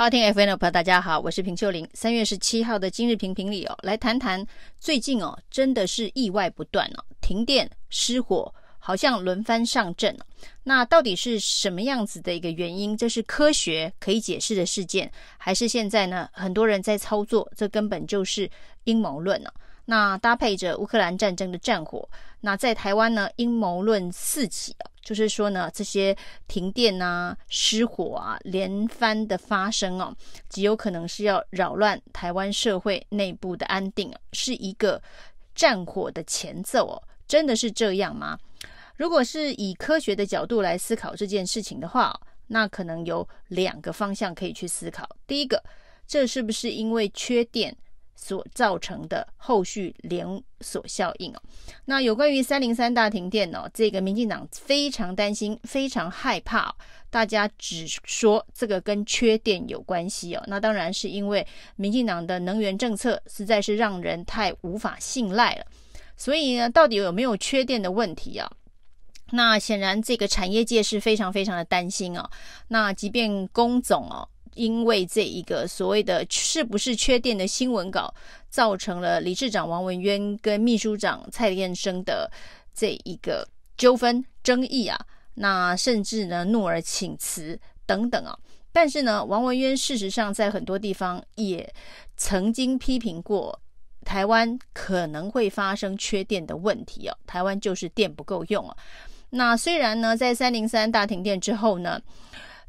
好听 FM 的朋友，大家好，我是平秀玲。三月十七号的今日评评里哦，来谈谈最近哦，真的是意外不断哦，停电、失火，好像轮番上阵。那到底是什么样子的一个原因？这是科学可以解释的事件，还是现在呢，很多人在操作？这根本就是阴谋论呢？那搭配着乌克兰战争的战火，那在台湾呢，阴谋论四起，就是说呢，这些停电啊、失火啊连番的发生哦，极有可能是要扰乱台湾社会内部的安定，是一个战火的前奏哦，真的是这样吗？如果是以科学的角度来思考这件事情的话，那可能有两个方向可以去思考。第一个，这是不是因为缺电？所造成的后续连锁效应哦，那有关于三零三大停电哦，这个民进党非常担心，非常害怕，大家只说这个跟缺电有关系哦，那当然是因为民进党的能源政策实在是让人太无法信赖了，所以呢，到底有没有缺电的问题啊？那显然这个产业界是非常非常的担心啊，那即便工总哦。因为这一个所谓的是不是缺电的新闻稿，造成了理事长王文渊跟秘书长蔡燕生的这一个纠纷争议啊，那甚至呢怒而请辞等等啊。但是呢，王文渊事实上在很多地方也曾经批评过台湾可能会发生缺电的问题哦，台湾就是电不够用啊。那虽然呢，在三零三大停电之后呢。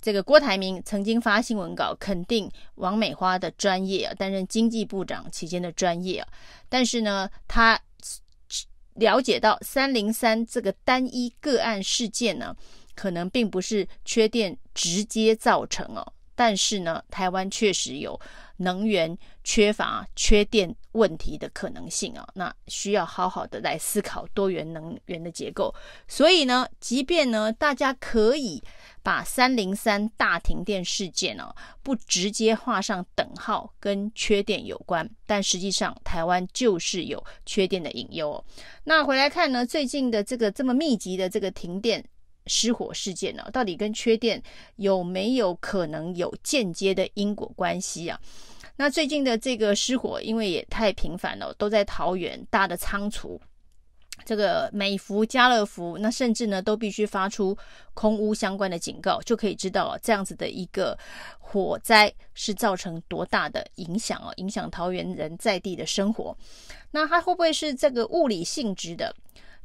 这个郭台铭曾经发新闻稿肯定王美花的专业啊，担任经济部长期间的专业啊，但是呢，他了解到三零三这个单一个案事件呢，可能并不是缺电直接造成哦，但是呢，台湾确实有能源缺乏、缺电问题的可能性啊，那需要好好的来思考多元能源的结构。所以呢，即便呢，大家可以。把三零三大停电事件呢、哦，不直接画上等号，跟缺电有关，但实际上台湾就是有缺电的隐忧、哦。那回来看呢，最近的这个这么密集的这个停电失火事件呢，到底跟缺电有没有可能有间接的因果关系啊？那最近的这个失火，因为也太频繁了，都在桃园大的仓储。这个美孚、家乐福，那甚至呢都必须发出空屋相关的警告，就可以知道啊，这样子的一个火灾是造成多大的影响哦，影响桃园人在地的生活。那它会不会是这个物理性质的？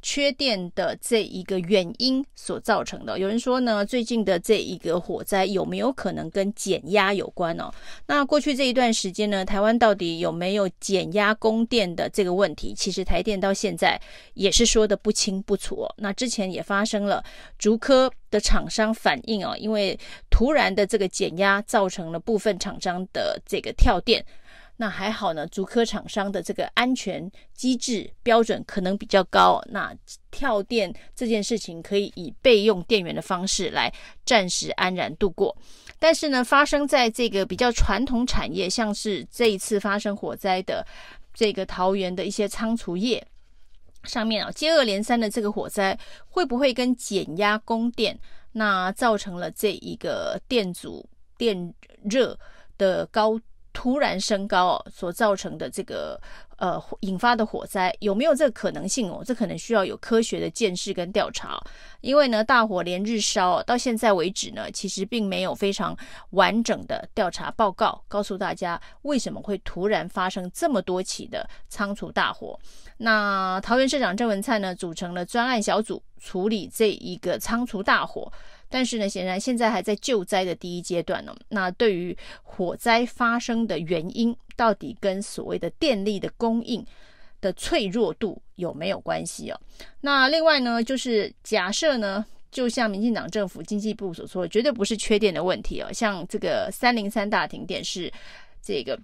缺电的这一个原因所造成的，有人说呢，最近的这一个火灾有没有可能跟减压有关呢？那过去这一段时间呢，台湾到底有没有减压供电的这个问题？其实台电到现在也是说得不清不楚。那之前也发生了竹科的厂商反映哦，因为突然的这个减压造成了部分厂商的这个跳电。那还好呢，足科厂商的这个安全机制标准可能比较高，那跳电这件事情可以以备用电源的方式来暂时安然度过。但是呢，发生在这个比较传统产业，像是这一次发生火灾的这个桃园的一些仓储业上面啊，接二连三的这个火灾，会不会跟减压供电，那造成了这一个电阻电热的高？突然升高，所造成的这个呃引发的火灾有没有这个可能性哦？这可能需要有科学的见识跟调查，因为呢大火连日烧到现在为止呢，其实并没有非常完整的调查报告告诉大家为什么会突然发生这么多起的仓储大火。那桃园市长郑文灿呢组成了专案小组处理这一个仓储大火。但是呢，显然现在还在救灾的第一阶段呢。那对于火灾发生的原因，到底跟所谓的电力的供应的脆弱度有没有关系哦？那另外呢，就是假设呢，就像民进党政府经济部所说，绝对不是缺电的问题哦。像这个三零三大停电是这个。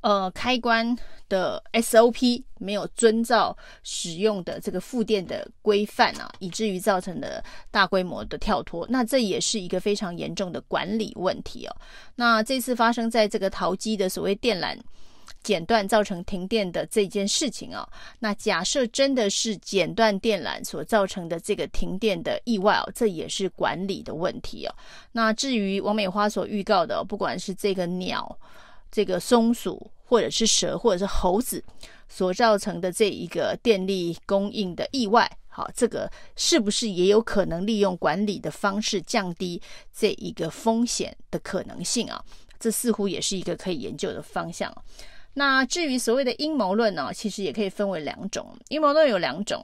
呃，开关的 SOP 没有遵照使用的这个复电的规范啊，以至于造成的大规模的跳脱，那这也是一个非常严重的管理问题哦。那这次发生在这个桃机的所谓电缆剪断造成停电的这件事情啊，那假设真的是剪断电缆所造成的这个停电的意外哦，这也是管理的问题哦。那至于王美花所预告的，不管是这个鸟、这个松鼠，或者是蛇，或者是猴子所造成的这一个电力供应的意外，好，这个是不是也有可能利用管理的方式降低这一个风险的可能性啊？这似乎也是一个可以研究的方向。那至于所谓的阴谋论呢，其实也可以分为两种。阴谋论有两种。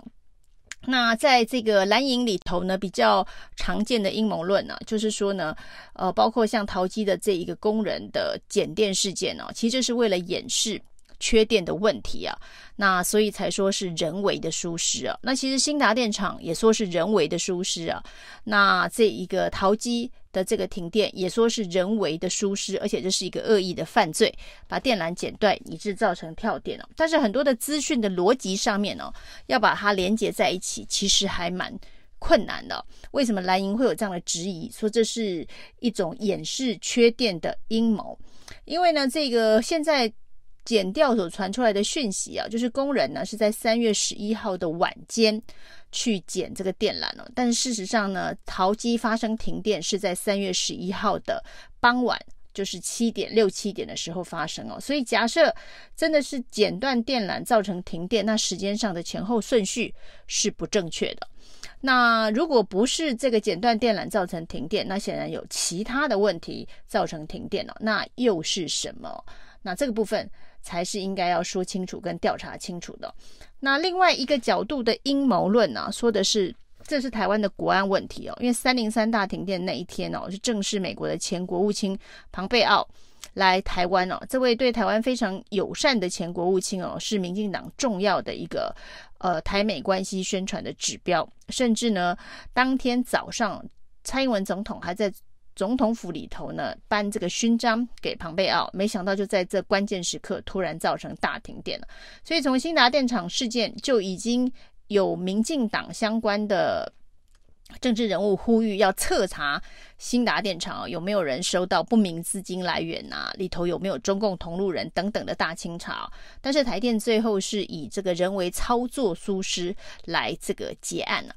那在这个蓝营里头呢，比较常见的阴谋论呢，就是说呢，呃，包括像桃机的这一个工人的剪电事件呢，其实是为了掩饰缺电的问题啊。那所以才说是人为的疏失啊。那其实新达电厂也说是人为的疏失啊。那这一个桃机的这个停电也说是人为的疏失，而且这是一个恶意的犯罪，把电缆剪断以致造成跳电哦。但是很多的资讯的逻辑上面哦，要把它连接在一起，其实还蛮困难的。为什么蓝营会有这样的质疑，说这是一种掩饰缺电的阴谋？因为呢，这个现在。剪掉所传出来的讯息啊，就是工人呢是在三月十一号的晚间去剪这个电缆哦，但是事实上呢，桃机发生停电是在三月十一号的傍晚，就是七点六七点的时候发生哦。所以假设真的是剪断电缆造成停电，那时间上的前后顺序是不正确的。那如果不是这个剪断电缆造成停电，那显然有其他的问题造成停电了，那又是什么？那这个部分。才是应该要说清楚跟调查清楚的。那另外一个角度的阴谋论呢，说的是这是台湾的国安问题哦，因为三零三大停电那一天哦，是正是美国的前国务卿庞贝奥来台湾哦。这位对台湾非常友善的前国务卿哦，是民进党重要的一个呃台美关系宣传的指标，甚至呢，当天早上蔡英文总统还在。总统府里头呢，颁这个勋章给庞贝奥，没想到就在这关键时刻突然造成大停电了。所以从新达电厂事件就已经有民进党相关的政治人物呼吁要彻查新达电厂有没有人收到不明资金来源啊，里头有没有中共同路人等等的大清查。但是台电最后是以这个人为操作疏失来这个结案了。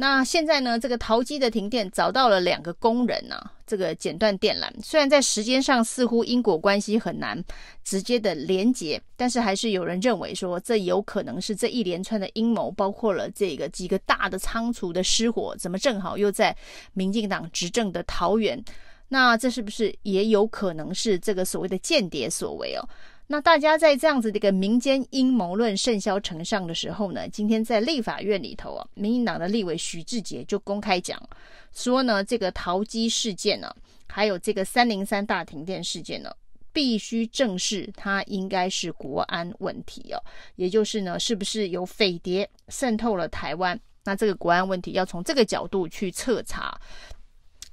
那现在呢，这个桃机的停电找到了两个工人呢、啊，这个剪断电缆，虽然在时间上似乎因果关系很难直接的连结，但是还是有人认为说，这有可能是这一连串的阴谋，包括了这个几个大的仓储的失火，怎么正好又在民进党执政的桃园？那这是不是也有可能是这个所谓的间谍所为哦？那大家在这样子的一个民间阴谋论甚嚣尘上的时候呢，今天在立法院里头啊，民进党的立委许志杰就公开讲说呢，这个桃机事件呢，还有这个三零三大停电事件呢，必须正视它应该是国安问题哦，也就是呢，是不是有匪谍渗透了台湾？那这个国安问题要从这个角度去彻查。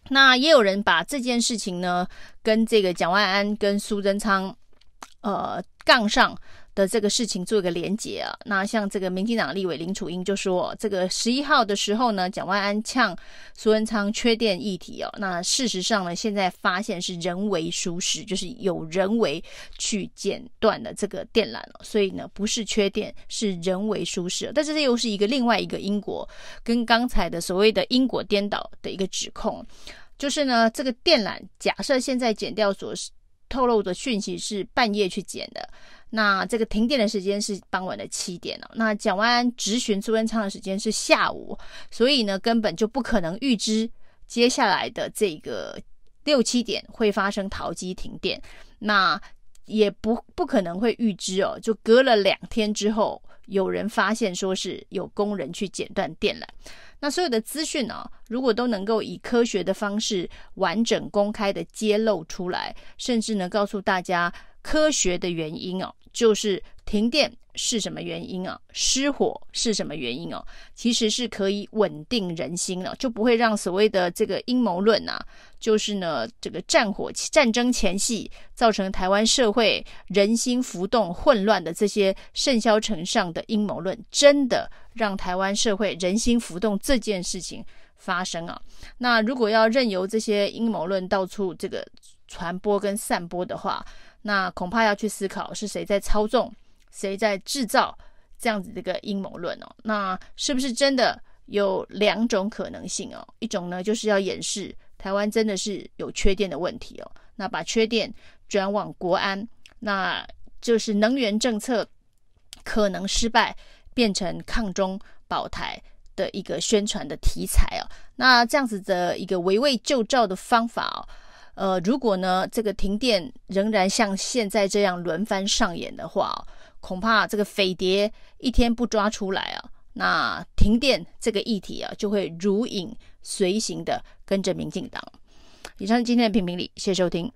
那也有人把这件事情呢，跟这个蒋万安跟苏贞昌。呃，杠上的这个事情做一个连结啊。那像这个民进党立委林楚英就说，这个十一号的时候呢，蒋万安呛苏文昌缺电议题哦。那事实上呢，现在发现是人为疏失，就是有人为去剪断了这个电缆了。所以呢，不是缺电，是人为疏失。但是这又是一个另外一个因果，跟刚才的所谓的因果颠倒的一个指控，就是呢，这个电缆假设现在剪掉所。透露的讯息是半夜去捡的，那这个停电的时间是傍晚的七点哦。那蒋万安质询苏贞昌的时间是下午，所以呢，根本就不可能预知接下来的这个六七点会发生桃机停电，那也不不可能会预知哦，就隔了两天之后，有人发现说是有工人去剪断电缆。那所有的资讯呢，如果都能够以科学的方式完整公开的揭露出来，甚至呢告诉大家科学的原因哦，就是停电是什么原因啊，失火是什么原因哦，其实是可以稳定人心了，就不会让所谓的这个阴谋论啊，就是呢这个战火战争前夕造成台湾社会人心浮动混乱的这些甚嚣尘上的阴谋论，真的。让台湾社会人心浮动这件事情发生啊，那如果要任由这些阴谋论到处这个传播跟散播的话，那恐怕要去思考是谁在操纵，谁在制造这样子的一个阴谋论哦。那是不是真的有两种可能性哦？一种呢，就是要掩饰台湾真的是有缺电的问题哦，那把缺电转往国安，那就是能源政策可能失败，变成抗中保台的一个宣传的题材哦。那这样子的一个围魏救赵的方法哦。呃，如果呢，这个停电仍然像现在这样轮番上演的话，恐怕这个匪谍一天不抓出来啊，那停电这个议题啊，就会如影随形的跟着民进党。以上是今天的评评理，谢谢收听。